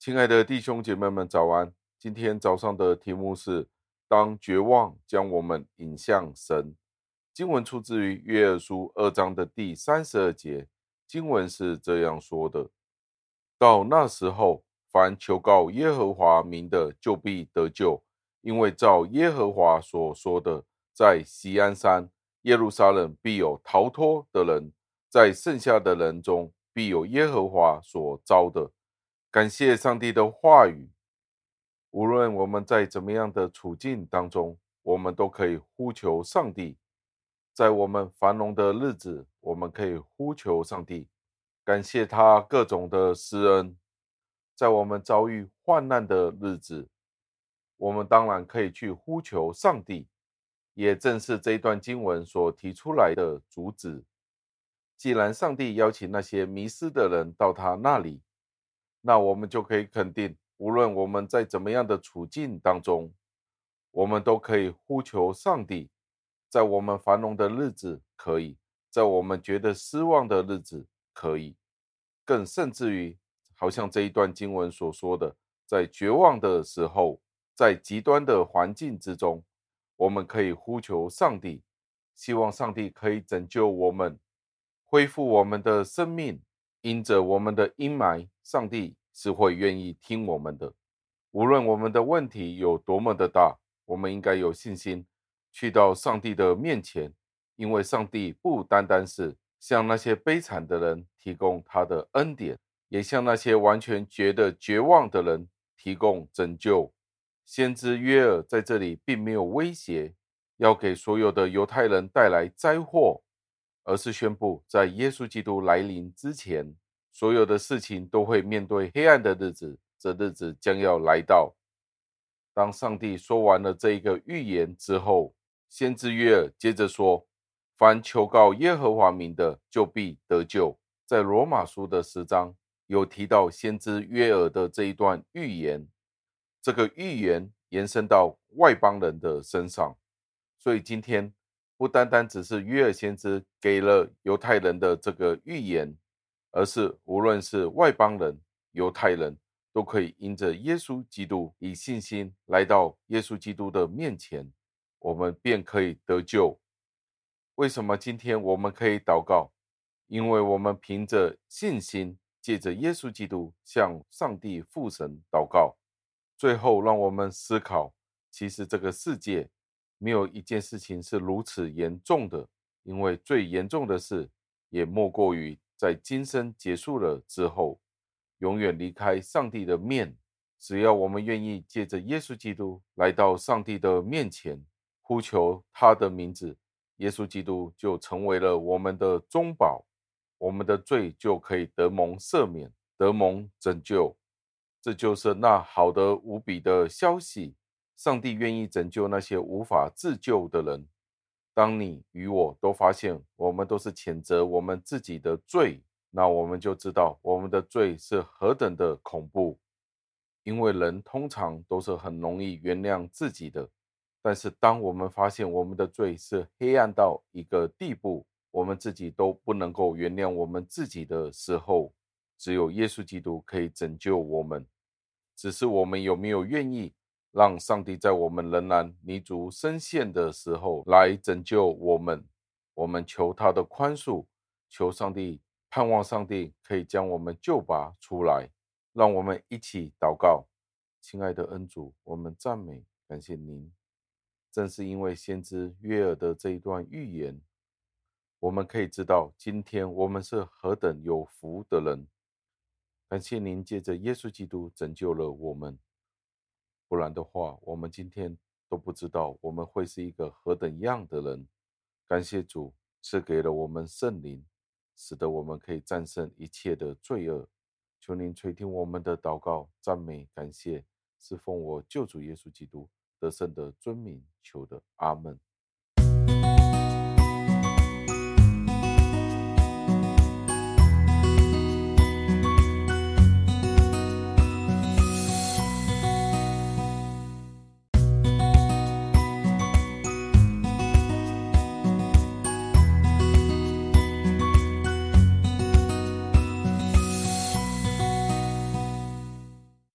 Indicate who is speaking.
Speaker 1: 亲爱的弟兄姐妹们，早安！今天早上的题目是：当绝望将我们引向神。经文出自于约珥书二章的第三十二节，经文是这样说的：到那时候，凡求告耶和华名的，就必得救，因为照耶和华所说的，在锡安山耶路撒冷必有逃脱的人，在剩下的人中必有耶和华所召的。感谢上帝的话语。无论我们在怎么样的处境当中，我们都可以呼求上帝。在我们繁荣的日子，我们可以呼求上帝，感谢他各种的施恩。在我们遭遇患难的日子，我们当然可以去呼求上帝。也正是这一段经文所提出来的主旨。既然上帝邀请那些迷失的人到他那里，那我们就可以肯定，无论我们在怎么样的处境当中，我们都可以呼求上帝。在我们繁荣的日子，可以；在我们觉得失望的日子，可以；更甚至于，好像这一段经文所说的，在绝望的时候，在极端的环境之中，我们可以呼求上帝，希望上帝可以拯救我们，恢复我们的生命。因着我们的阴霾，上帝是会愿意听我们的。无论我们的问题有多么的大，我们应该有信心去到上帝的面前，因为上帝不单单是向那些悲惨的人提供他的恩典，也向那些完全觉得绝望的人提供拯救。先知约尔在这里并没有威胁要给所有的犹太人带来灾祸。而是宣布，在耶稣基督来临之前，所有的事情都会面对黑暗的日子，这日子将要来到。当上帝说完了这一个预言之后，先知约尔接着说：“凡求告耶和华名的，就必得救。”在罗马书的十章有提到先知约尔的这一段预言，这个预言延伸到外邦人的身上，所以今天。不单单只是约尔先知给了犹太人的这个预言，而是无论是外邦人、犹太人都可以因着耶稣基督以信心来到耶稣基督的面前，我们便可以得救。为什么今天我们可以祷告？因为我们凭着信心，借着耶稣基督向上帝父神祷告。最后，让我们思考，其实这个世界。没有一件事情是如此严重的，因为最严重的事，也莫过于在今生结束了之后，永远离开上帝的面。只要我们愿意借着耶稣基督来到上帝的面前，呼求他的名字，耶稣基督就成为了我们的中保，我们的罪就可以得蒙赦免，得蒙拯救。这就是那好的无比的消息。上帝愿意拯救那些无法自救的人。当你与我都发现我们都是谴责我们自己的罪，那我们就知道我们的罪是何等的恐怖。因为人通常都是很容易原谅自己的，但是当我们发现我们的罪是黑暗到一个地步，我们自己都不能够原谅我们自己的时候，只有耶稣基督可以拯救我们。只是我们有没有愿意？让上帝在我们仍然泥足深陷的时候来拯救我们，我们求他的宽恕，求上帝，盼望上帝可以将我们救拔出来。让我们一起祷告，亲爱的恩主，我们赞美感谢您。正是因为先知约珥的这一段预言，我们可以知道今天我们是何等有福的人。感谢您借着耶稣基督拯救了我们。不然的话，我们今天都不知道我们会是一个何等样的人。感谢主赐给了我们圣灵，使得我们可以战胜一切的罪恶。求您垂听我们的祷告、赞美、感谢，是奉我救主耶稣基督得胜的尊名求的。阿门。